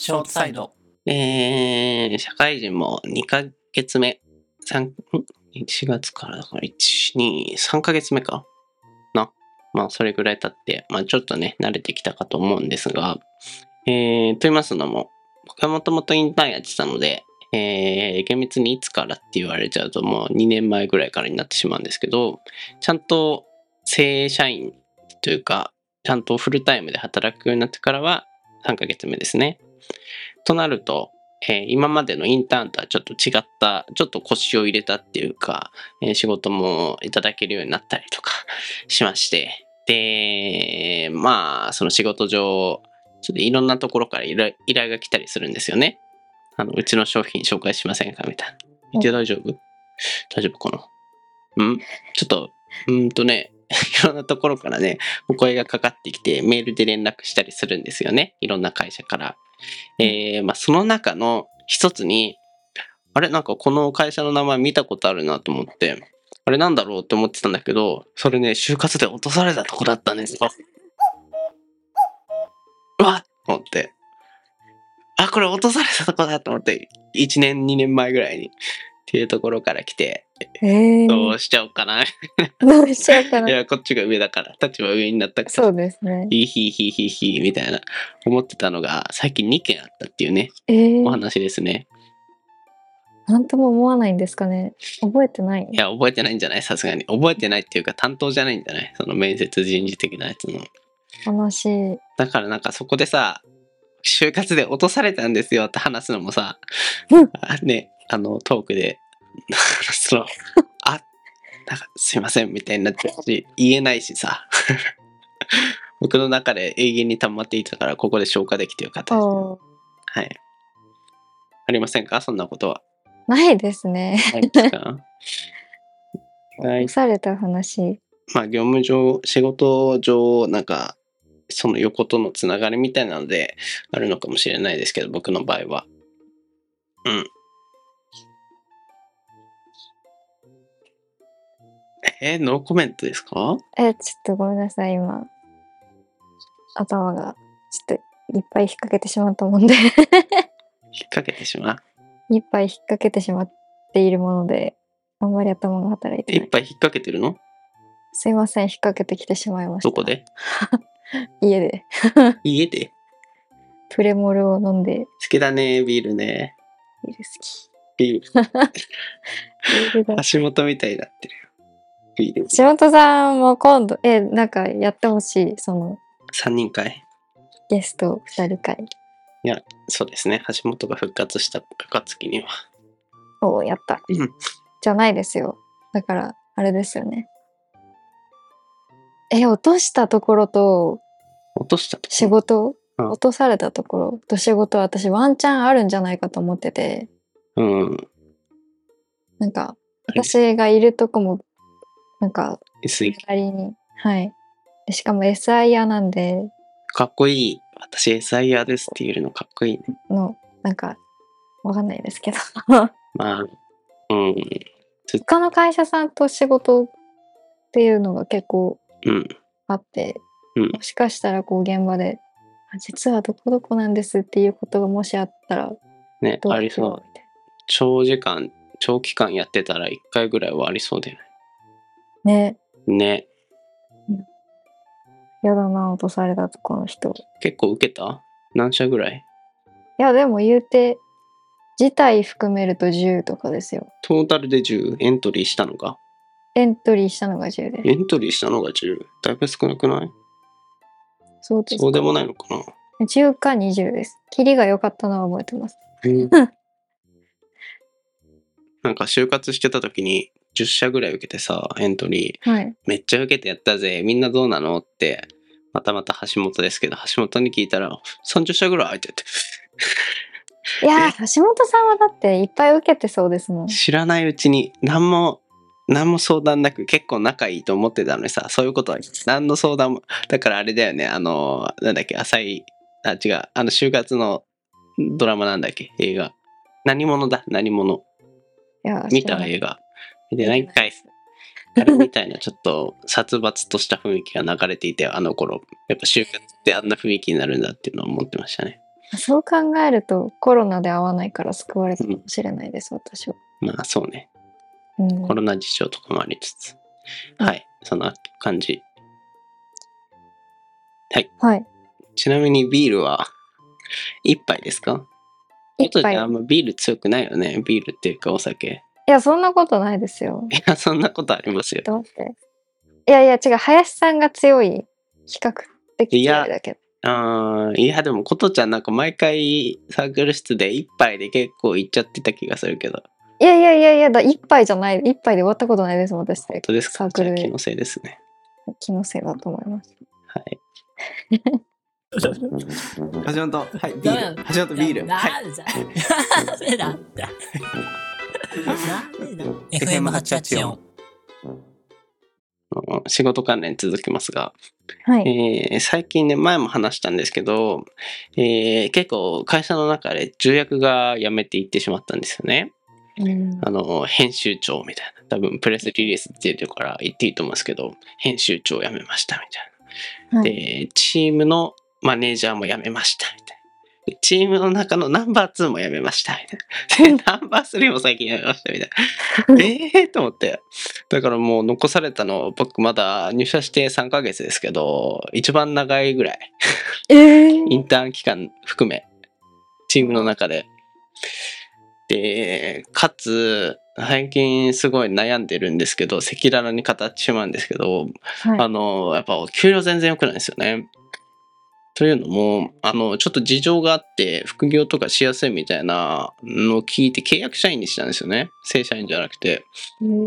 ショートサイド。えー、社会人も2ヶ月目。三1月からだから1、2、3ヶ月目かな。まあ、それぐらい経って、まあ、ちょっとね、慣れてきたかと思うんですが、えー、と言いますのも、僕はもともとインターンやってたので、えー、厳密にいつからって言われちゃうともう2年前ぐらいからになってしまうんですけど、ちゃんと正社員というか、ちゃんとフルタイムで働くようになってからは3ヶ月目ですね。となると、えー今までのインターンとはちょっと違った、ちょっと腰を入れたっていうか、えー仕事もいただけるようになったりとか しまして、で、まあ、その仕事上、ちょっといろんなところから依頼依頼が来たりするんですよね。あの、うちの商品紹介しませんかみたいな。て大丈夫？大丈夫かな？うん？ちょっと、うーんとね、いろんなところからね、お声がかかってきて、メールで連絡したりするんですよね。いろんな会社から。えーまあ、その中の一つに、あれ？なんかこの会社の名前見たことあるなと思って、あれなんだろうって思ってたんだけど、それね、就活で落とされたとこだったんですよ。わっと思って。あ、これ落とされたとこだと思って、1年、2年前ぐらいに。っていうところから来て、えー、どうしちゃおうかな。いどうしちゃうかな。や、こっちが上だから、立場上になったから。そうですね。ヒーヒーヒーヒーヒーみたいな思ってたのが最近2件あったっていうねえー、お話ですね。なんとも思わないんですかね。覚えてないいや覚えてないんじゃない？さすがに覚えてないっていうか担当じゃないんじゃない？その面接人事的なやつの。話。だからなんかそこでさ就活で落とされたんですよって話すのもさ、ねあのトークでそのあなんかすいませんみたいになっちゃうし言えないしさ 僕の中で永遠に溜まっていたからここで消化できてよかったです。おーはい。ありませんか？そんなことは。ないですね。ないですか？は い押。された話。まあ、業務上、仕事上、なんか、その横とのつながりみたいなので、あるのかもしれないですけど、僕の場合は。うん。えーノーコメントですか？え、ちょっとごめんなさい、今。頭が、ちょっといっぱい引っ掛けてしまったもんで。引っ掛けてしまう？いっぱい引っ掛けてしまっているもので、あんまり頭が働いてない。いっぱい引っ掛けてるの？すいません、引っ掛けてきてしまいました。どこで？家で。家で？プレモルを飲んで、好きだね、ビールね。ビール好き。ビール。ビールが橋本みたいになってるよ。ビール。橋本さんも今度、え、なんかやってほしい、その3人会？ゲスト二人会。そうですね。橋本が復活した暁には。おお、やった。うんじゃないですよ。だから、あれですよね。え、落としたところと落とした仕事、うん落とされたところ？と仕事は私ワンチャンあるんじゃないかと思ってて、うん。なんか、私がいるとこも、なんか、SE 隣に、はい。でしかも SIR なんで、かっこいい。私 SIR ですって言えるのかっこいいね。の、なんか、わかんないですけど。まあ、うん。他の会社さんと仕事っていうのが結構うん。あって、うんもしかしたらこう現場で、あ実はどこどこなんですっていうことがもしあったら、ね、ありそう。長時間、長期間やってたら1回ぐらいはありそうだよなね。ね。ね。やだな、落とされたとこの人。結構受けた？何社ぐらい？いや、でも言うて、自体含めると10とかですよ。トータルで10エントリーしたのが？エントリーしたのが10です。エントリーしたのが10。だいぶ少なくない？そうですかそうでもないのかな？10か20です。キリが良かったのは覚えてます。なんか就活してた時に10社ぐらい受けてさ、エントリー。はい。めっちゃ受けてやったぜ。みんなどうなのって、またまた橋本ですけど、橋本に聞いたら、30社ぐらいって言って、いやー、橋本さんはだっていっぱい受けてそうですもん。知らないうちに何も、何も相談なく結構仲いいと思ってたのにさ、そういうことは 何の相談も、だからあれだよね、あの、なんだっけ、浅い、あ、違う、あの、就活のドラマなんだっけ、映画。何者だ、何者？いや見た映画。見てないんかい。あれみたいなちょっと殺伐とした雰囲気が流れていてあの頃やっぱ就活ってあんな雰囲気になるんだっていうのを思ってましたねそう考えるとコロナで会わないから救われたかもしれないです、私は。まあそうね。うんコロナ事情とかもありつつ。うんはい。そんな感じ。はい。ちなみにビールは一杯ですか？一杯。いあんまビール強くないよね。ビールっていうかお酒。や、そんなことないですよ。いや、そんなことありますよ。ちょっと待って。いやいや、違う。林さんが強い。比較的いや強いだけど。あーいや、でも、ことちゃんなんか毎回サークル室で一杯で結構いっちゃってた気がするけど。いやいやいやいやだ、一杯じゃない。一杯で終わったことないですもん、私。本当ですか？サークル気のせいですね。気のせいだと思います。はい。橋本、はい、ビール。橋本ビール。はい。なんでだ？なんでだって。なんでだ FM884。あの仕事関連続きますが、はい。えー最近ね、前も話したんですけど、えー結構会社の中で重役が辞めていってしまったんですよね。うんあの、編集長みたいな。多分プレスリリース出てるから言っていいと思うんですけど、編集長辞めましたみたいな。はいで、チームのマネージャーも辞めましたみたいな。でチームの中のナンバー2も辞 めましたみたいな。で、ナンバー3も最近辞めましたみたいな。ええと思って。だからもう残されたの、僕まだ入社して3ヶ月ですけど、一番長いぐらい。えーインターン期間含め、チームの中で。で、かつ、最近すごい悩んでるんですけど、赤裸々に語ってしまうんですけど、はいあの、やっぱ給料全然良くないですよね。というのも、あの、ちょっと事情があって、副業とかしやすいみたいなのを聞いて契約社員にしたんですよね。正社員じゃなくて。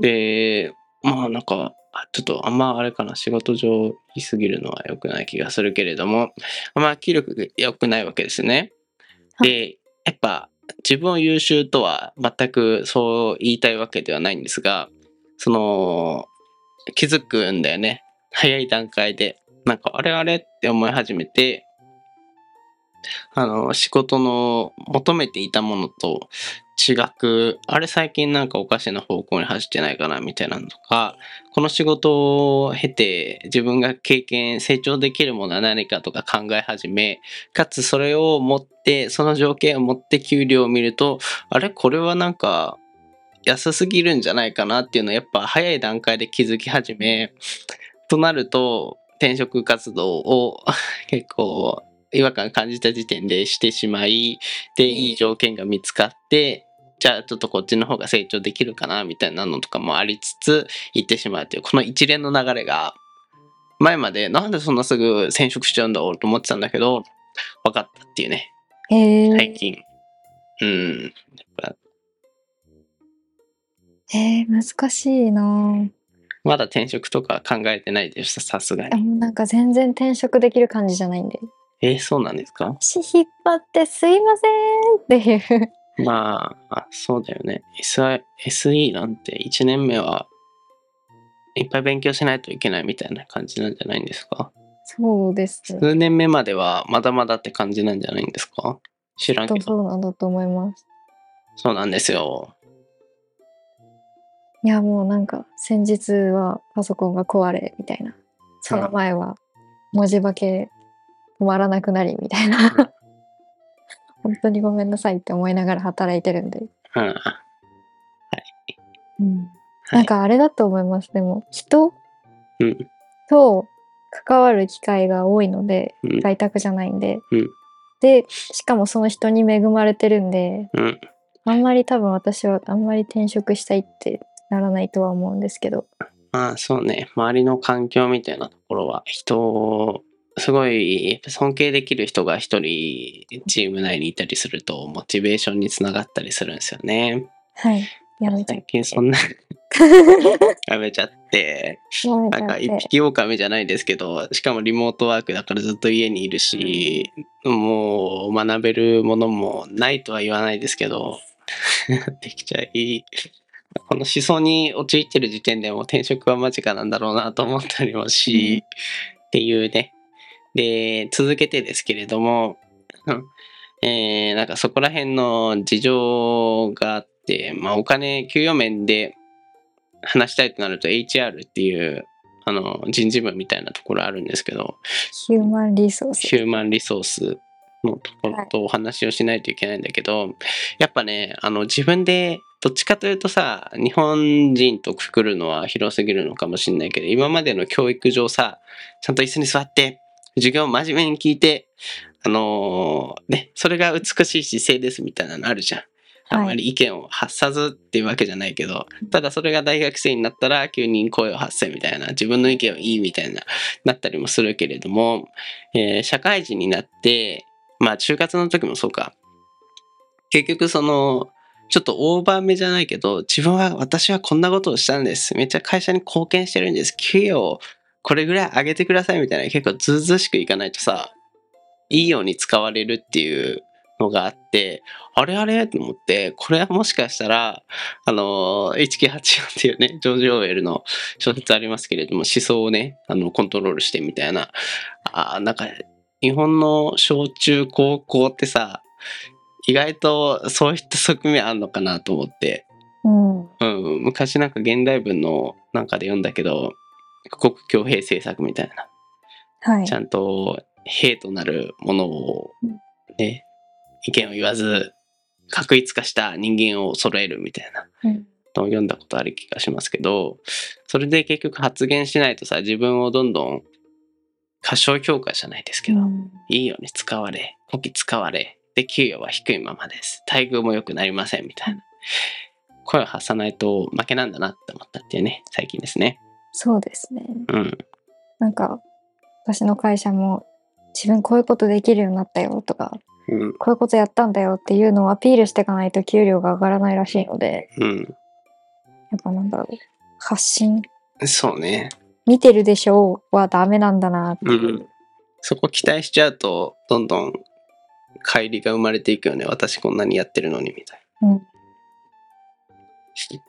で、まあなんか、あちょっとあんまあれかな、仕事上言い過ぎるのは良くない気がするけれども、あんま気力が良くないわけですね。で、やっぱ自分を優秀とは全くそう言いたいわけではないんですが、その、気づくんだよね。早い段階で。なんか、あれあれって思い始めて、あの、仕事の求めていたものと違く、あれ最近なんかおかしな方向に走ってないかなみたいなのとか、この仕事を経て自分が経験、成長できるものは何かとか考え始め、かつそれを持って、その条件を持って給料を見ると、あれこれはなんか安すぎるんじゃないかなっていうのをやっぱ早い段階で気づき始め、となると転職活動を 結構違和感感じた時点でしてしまい、で、いい条件が見つかって、じゃあちょっとこっちの方が成長できるかなみたいなのとかもありつつ行ってしまうというこの一連の流れが前までなんでそんなすぐ転職しちゃうんだろうと思ってたんだけど分かったっていうね。最近。うん。やっぱ。えー、難しいなぁまだ転職とか考えてないですさすがに。あもうなんか全然転職できる感じじゃないんで。えーそうなんですか？足引っ張ってすいませんっていう。まああそうだよね。SI SE なんて1年目はいっぱい勉強しないといけないみたいな感じなんじゃないんですか？そうです。数年目まではまだまだって感じなんじゃないんですか？知らんけとど。そうなんだと思います。そうなんですよ。いやもうなんか先日はパソコンが壊れみたいな。その前は文字化け止まらなくなりみたいな。本当にごめんなさいって思いながら働いてるんで、うん。うん、はい。なんかあれだと思います。でも人うん。と関わる機会が多いのでうん。在宅じゃないんで、うん。でしかもその人に恵まれてるんでうん。あんまり多分私はあんまり転職したいってならないとは思うんですけどまあそうね。周りの環境みたいなところは人をすごい尊敬できる人が一人チーム内にいたりするとモチベーションにつながったりするんですよね。はいやめちゃ最近そんな やめちゃって。なんか一匹狼じゃないですけど、しかもリモートワークだからずっと家にいるし、もう学べるものもないとは言わないですけど、できちゃい。この思想に陥ってる時点でもう転職は間近なんだろうなと思ったりもし、っていうね。で、続けてですけれども、う んえーなんかそこら辺の事情があって、まあお金、給与面で話したいとなると HR っていうあの人事部みたいなところあるんですけど、ヒューマンリソースヒューマンリソースのところとお話をしないといけないんだけど、やっぱね、あの自分でどっちかというとさ、日本人とくくるのは広すぎるのかもしれないけど、今までの教育上さ、ちゃんと椅子に座って、授業を真面目に聞いて、あのーね、それが美しい姿勢ですみたいなのあるじゃん。あんまり意見を発さずっていうわけじゃないけど、ただそれが大学生になったら急に声を発せみたいな、自分の意見はいいみたいな、なったりもするけれども、えー社会人になって、まあ就活の時もそうか。結局その、ちょっとオーバーめじゃないけど、自分は、私はこんなことをしたんです。めっちゃ会社に貢献してるんです。給与をこれぐらい上げてくださいみたいな、結構ずうずうしくいかないとさ、いいように使われるっていうのがあって、あれあれと思って、これはもしかしたら、あの、1984っていうね、ジョージ・オーウェルの小説ありますけれども、思想をね、あの、コントロールしてみたいな、あーなんか、日本の小中高校ってさ、意外とそういった側面あんのかなと思って、うん。うん、昔なんか現代文のなんかで読んだけど、国強兵政策みたいな、はい。ち。ゃんと兵となるものをうん。ね、意見を言わず、確一化した人間を揃えるみたいな。うん。のを読んだことある気がしますけど、それで結局発言しないとさ、自分をどんどん過小評価じゃないですけど、うん。いいように使われ、こき使われ、で、給与は低いままです。待遇も良くなりませんみたいな。声を発さないと負けなんだなって思ったっていうね、最近ですね。そうですね。うん。なんか、私の会社も、自分こういうことできるようになったよとか、うん。こういうことやったんだよっていうのをアピールしていかないと給料が上がらないらしいので、うん。やっぱなんだろう。発信、そうね。見てるでしょうはダメなんだなって。うんそこ期待しちゃうと、どんどん乖離が生まれていくよね。私こんなにやってるのにみたいな。うん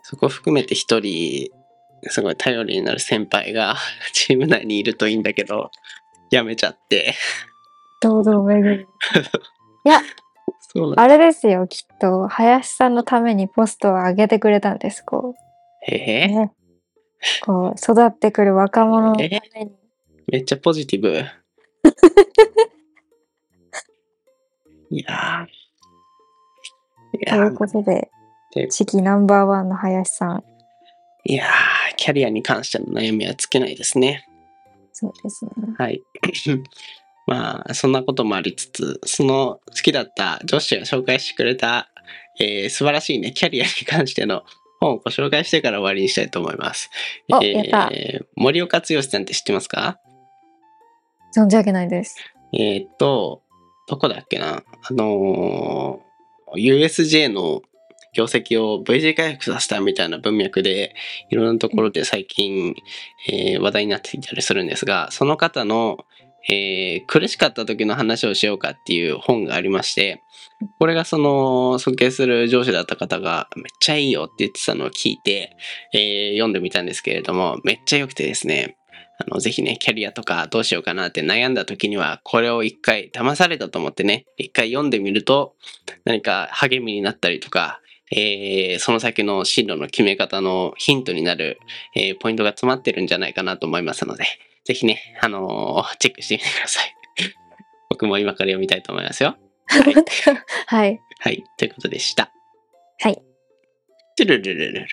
そこ含めて一人、すごい頼りになる先輩が チーム内にいるといいんだけど、辞めちゃって。堂々巡る。そうなんあれですよ、きっと。林さんのためにポストを上げてくれたんです、こへう。え。ね。こう、育ってくる若者のために。めっちゃポジティブ。いやー。いということでで、次期ナンバーワンの林さん。いやーキャリアに関しての悩みは尽きないですね。そうですね。はい。まあ、そんなこともありつつ、その好きだった女子が紹介してくれた、えー素晴らしいね、キャリアに関しての本をご紹介してから終わりにしたいと思います。おやったー森岡剛さんって知ってますか？存じ上げないです。えーっと、どこだっけな？あのー USJ の業績を V 字回復させたみたいな文脈で、いろんなところで最近、えー話題になっていたりするんですが、その方の、えー苦しかった時の話をしようかっていう本がありまして、これがその尊敬する上司だった方がめっちゃいいよって言ってたのを聞いて、えー読んでみたんですけれども、めっちゃ良くてですね、あの、ぜひね、キャリアとかどうしようかなって悩んだ時には、これを一回騙されたと思ってね、一回読んでみると、何か励みになったりとか、えーその先の進路の決め方のヒントになる、えーポイントが詰まってるんじゃないかなと思いますので、ぜひね、あのーチェックしてみてください。僕も今から読みたいと思いますよ。はい。はい。はい。ということでした。はい。トゥルルルルル。